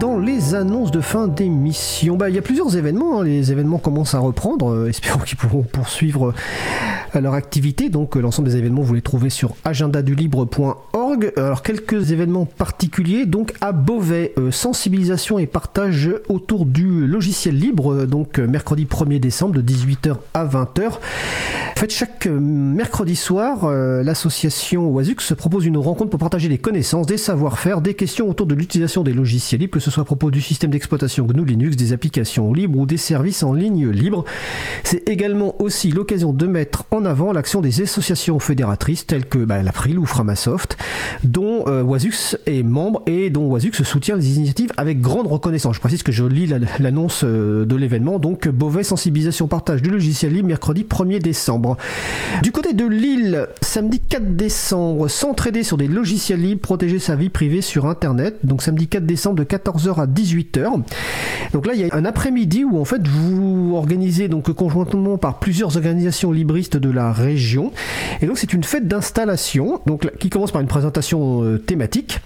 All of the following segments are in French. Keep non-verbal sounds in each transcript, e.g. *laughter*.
Dans les annonces de fin d'émission, bah, il y a plusieurs événements. hein. Les événements commencent à reprendre. Euh, *laughs* espérons qu'ils pourront poursuivre euh, leur activité. Donc, euh, l'ensemble des événements, vous les trouvez sur agendadulibre.org. Alors, quelques événements particuliers. Donc, à Beauvais, euh, sensibilisation et partage autour du logiciel libre. euh, Donc, euh, mercredi 1er décembre de 18h à 20h. En fait, chaque mercredi soir, l'association Oisux se propose une rencontre pour partager des connaissances, des savoir-faire, des questions autour de l'utilisation des logiciels libres, que ce soit à propos du système d'exploitation GNU Linux, des applications libres ou des services en ligne libres. C'est également aussi l'occasion de mettre en avant l'action des associations fédératrices telles que bah, l'April ou Framasoft, dont euh, est membre et dont Oisux soutient les initiatives avec grande reconnaissance. Je précise que je lis la- l'annonce euh, de l'événement, donc Beauvais sensibilisation partage du logiciel libre mercredi 1er décembre. Du côté de Lille, samedi 4 décembre, s'entraider sur des logiciels libres, protéger sa vie privée sur Internet. Donc samedi 4 décembre de 14h à 18h. Donc là, il y a un après-midi où en fait vous organisez donc conjointement par plusieurs organisations libristes de la région. Et donc c'est une fête d'installation, donc qui commence par une présentation euh, thématique.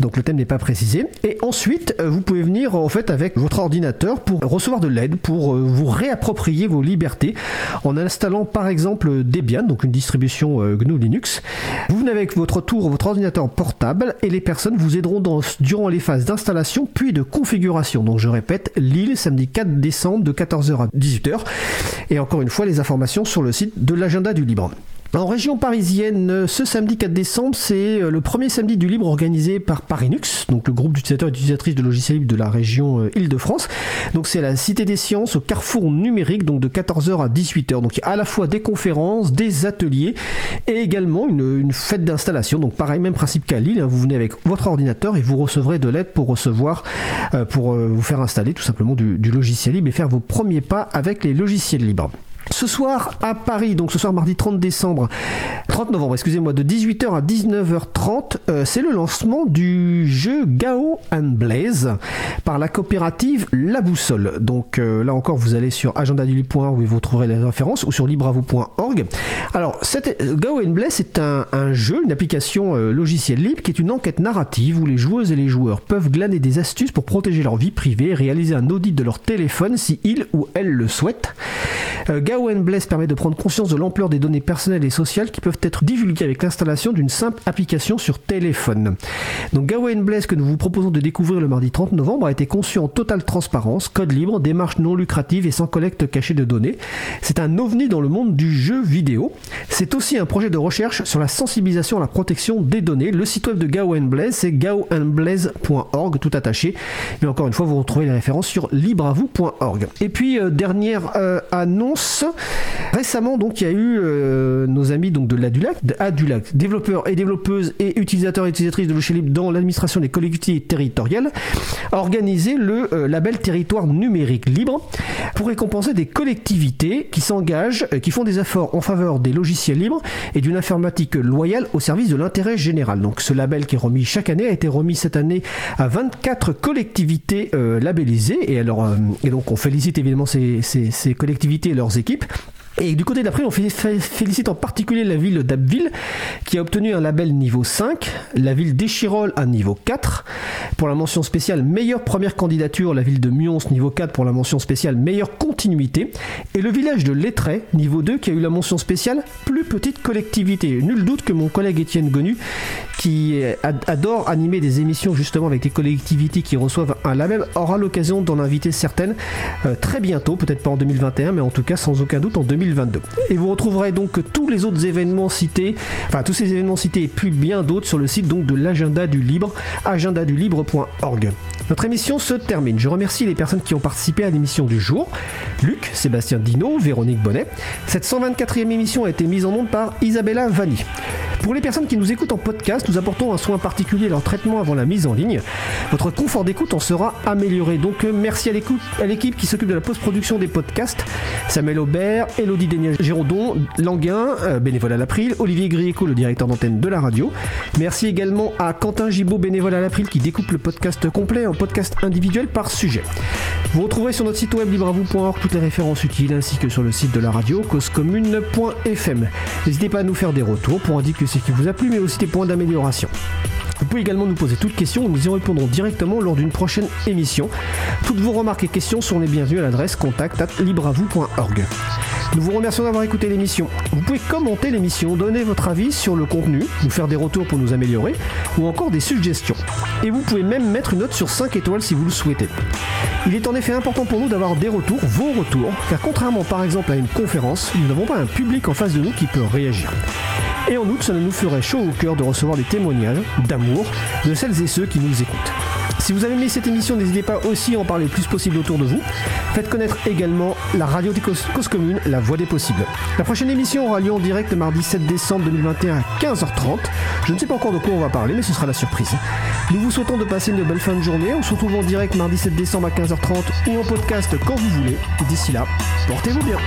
Donc le thème n'est pas précisé. Et ensuite, euh, vous pouvez venir en fait avec votre ordinateur pour recevoir de l'aide, pour euh, vous réapproprier vos libertés en installant par exemple Debian, donc une distribution GNU Linux. Vous venez avec votre tour, votre ordinateur portable et les personnes vous aideront dans- durant les phases d'installation puis de configuration. Donc je répète, Lille, samedi 4 décembre de 14h à 18h. Et encore une fois, les informations sur le site de l'agenda du libre. En région parisienne, ce samedi 4 décembre, c'est euh, le premier samedi du libre organisé par Parinux, donc le groupe d'utilisateurs et d'utilisatrices de logiciels libres de la région euh, Île-de-France. Donc c'est la Cité des Sciences, au carrefour numérique, donc de 14h à 18h. Donc il y a à la fois des conférences, des ateliers et également une, fête d'installation. Donc pareil, même principe qu'à Lille, hein, vous venez avec votre ordinateur et vous recevrez de l'aide pour recevoir, euh, pour vous faire installer tout simplement du logiciel libre et faire vos premiers pas avec les logiciels libres. Ce soir à Paris, donc ce soir mardi 30 décembre, 30 novembre, excusez-moi, de 18h à 19h30, euh, c'est le lancement du jeu Gao Blaze par la coopérative La Boussole. Donc euh, là encore, vous allez sur agendadulu.org où vous trouverez les références ou sur libravou.org. Alors, euh, Gao Blaze c'est un, jeu, une application euh, logiciel libre qui est une enquête narrative où les joueuses et les joueurs peuvent glaner des astuces pour protéger leur vie privée et réaliser un audit de leur téléphone si ils ou elles le souhaitent. Gao Blaze permet de prendre conscience de l'ampleur des données personnelles et sociales qui peuvent être avec l'installation d'une simple application sur téléphone. Donc Gao and Blaze que nous vous proposons de découvrir le mardi 30 novembre a été conçu en totale transparence, code libre, démarche non lucrative et sans collecte cachée de données. C'est un ovni dans le monde du jeu vidéo. C'est aussi un projet de recherche sur la sensibilisation à la protection des données. Le site web de Gao and Blaze, c'est gaoandblaze.org, tout attaché. Mais encore une fois, vous retrouvez les références sur libreavou.org. Et puis, euh, dernière euh, annonce. Récemment, donc, il y a eu euh, nos amis donc, de l'Adulac, de Adulac, développeurs et développeuses et utilisateurs et utilisatrices de logiciels libres dans l'administration des collectivités territoriales, a organisé le euh, label territoire numérique libre pour récompenser des collectivités qui s'engagent, euh, qui font des efforts en faveur des logiciels libres et d'une informatique loyale au service de l'intérêt général. Donc ce label qui est remis chaque année a été remis cette année à 24 collectivités euh, labellisées et, donc on félicite évidemment ces collectivités et leurs équipes. Et du côté d'après, on fé- fé- félicite en particulier la ville d'Abbeville qui a obtenu un label niveau 5, la ville d'Échirol un niveau 4, pour la mention spéciale meilleure première candidature, la ville de Mions niveau 4 pour la mention spéciale meilleure continuité, et le village de Lettray niveau 2 qui a eu la mention spéciale plus petite collectivité. Nul doute que mon collègue Étienne Gonu, qui euh, ad- adore animer des émissions justement avec des collectivités qui reçoivent un label, aura l'occasion d'en inviter certaines euh, très bientôt, peut-être pas en 2021, mais en tout cas sans aucun doute en 2022. Et vous retrouverez donc tous les autres événements cités, enfin tous ces événements cités et puis bien d'autres sur le site donc de l'agenda du libre, agendadulibre.org. Notre émission se termine. Je remercie les personnes qui ont participé à l'émission du jour. Luc, Sébastien Dino, Véronique Bonnet. Cette 124e émission a été mise en onde par Isabella Vanni. Pour les personnes qui nous écoutent en podcast, nous apportons un soin particulier à leur traitement avant la mise en ligne. Votre confort d'écoute en sera amélioré. Donc euh, merci à l'équipe qui s'occupe de la post-production des podcasts. Samuel Aubert, Elodie Dénier Géraudon, Languin, euh, bénévole à l'April, Olivier Grieco, le directeur d'antenne de la radio. Merci également à Quentin Gibaud, bénévole à l'April, qui découpe le podcast complet en podcast individuel par sujet. Vous retrouverez sur notre site web libravou.org toutes les références utiles ainsi que sur le site de la radio causecommune.fm. N'hésitez pas à nous faire des retours pour indiquer ce qui vous a plu mais aussi des points d'amélioration. Vous pouvez également nous poser toutes questions, nous y répondrons directement lors d'une prochaine émission. Toutes vos remarques et questions sont les bienvenues à l'adresse contact at libravou.org. Nous vous remercions d'avoir écouté l'émission. Vous pouvez commenter l'émission, donner votre avis sur le contenu, nous faire des retours pour nous améliorer, ou encore des suggestions. Et vous pouvez même mettre une note sur 5 étoiles si vous le souhaitez. Il est en effet important pour nous d'avoir des retours, vos retours, car contrairement par exemple à une conférence, nous n'avons pas un public en face de nous qui peut réagir. Et en outre, cela nous ferait chaud au cœur de recevoir des témoignages d'amour de celles et ceux qui nous écoutent. Si vous avez aimé cette émission, n'hésitez pas aussi à en parler le plus possible autour de vous. Faites connaître également la radio des causes, communes, la voix des possibles. La prochaine émission aura lieu en direct mardi 7 décembre 2021 à 15h30. Je ne sais pas encore de quoi on va parler, mais ce sera la surprise. Nous vous souhaitons de passer une belle fin de journée. On se retrouve en direct mardi 7 décembre à 15h30 ou en podcast quand vous voulez. D'ici là, portez-vous bien.